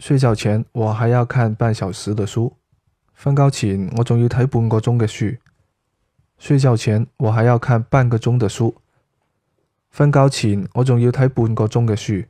睡觉前我还要看半小时的书。瞓觉前我仲要睇半个钟嘅书。睡觉前我还要看半个钟的书。瞓觉前我仲要睇半个钟嘅书。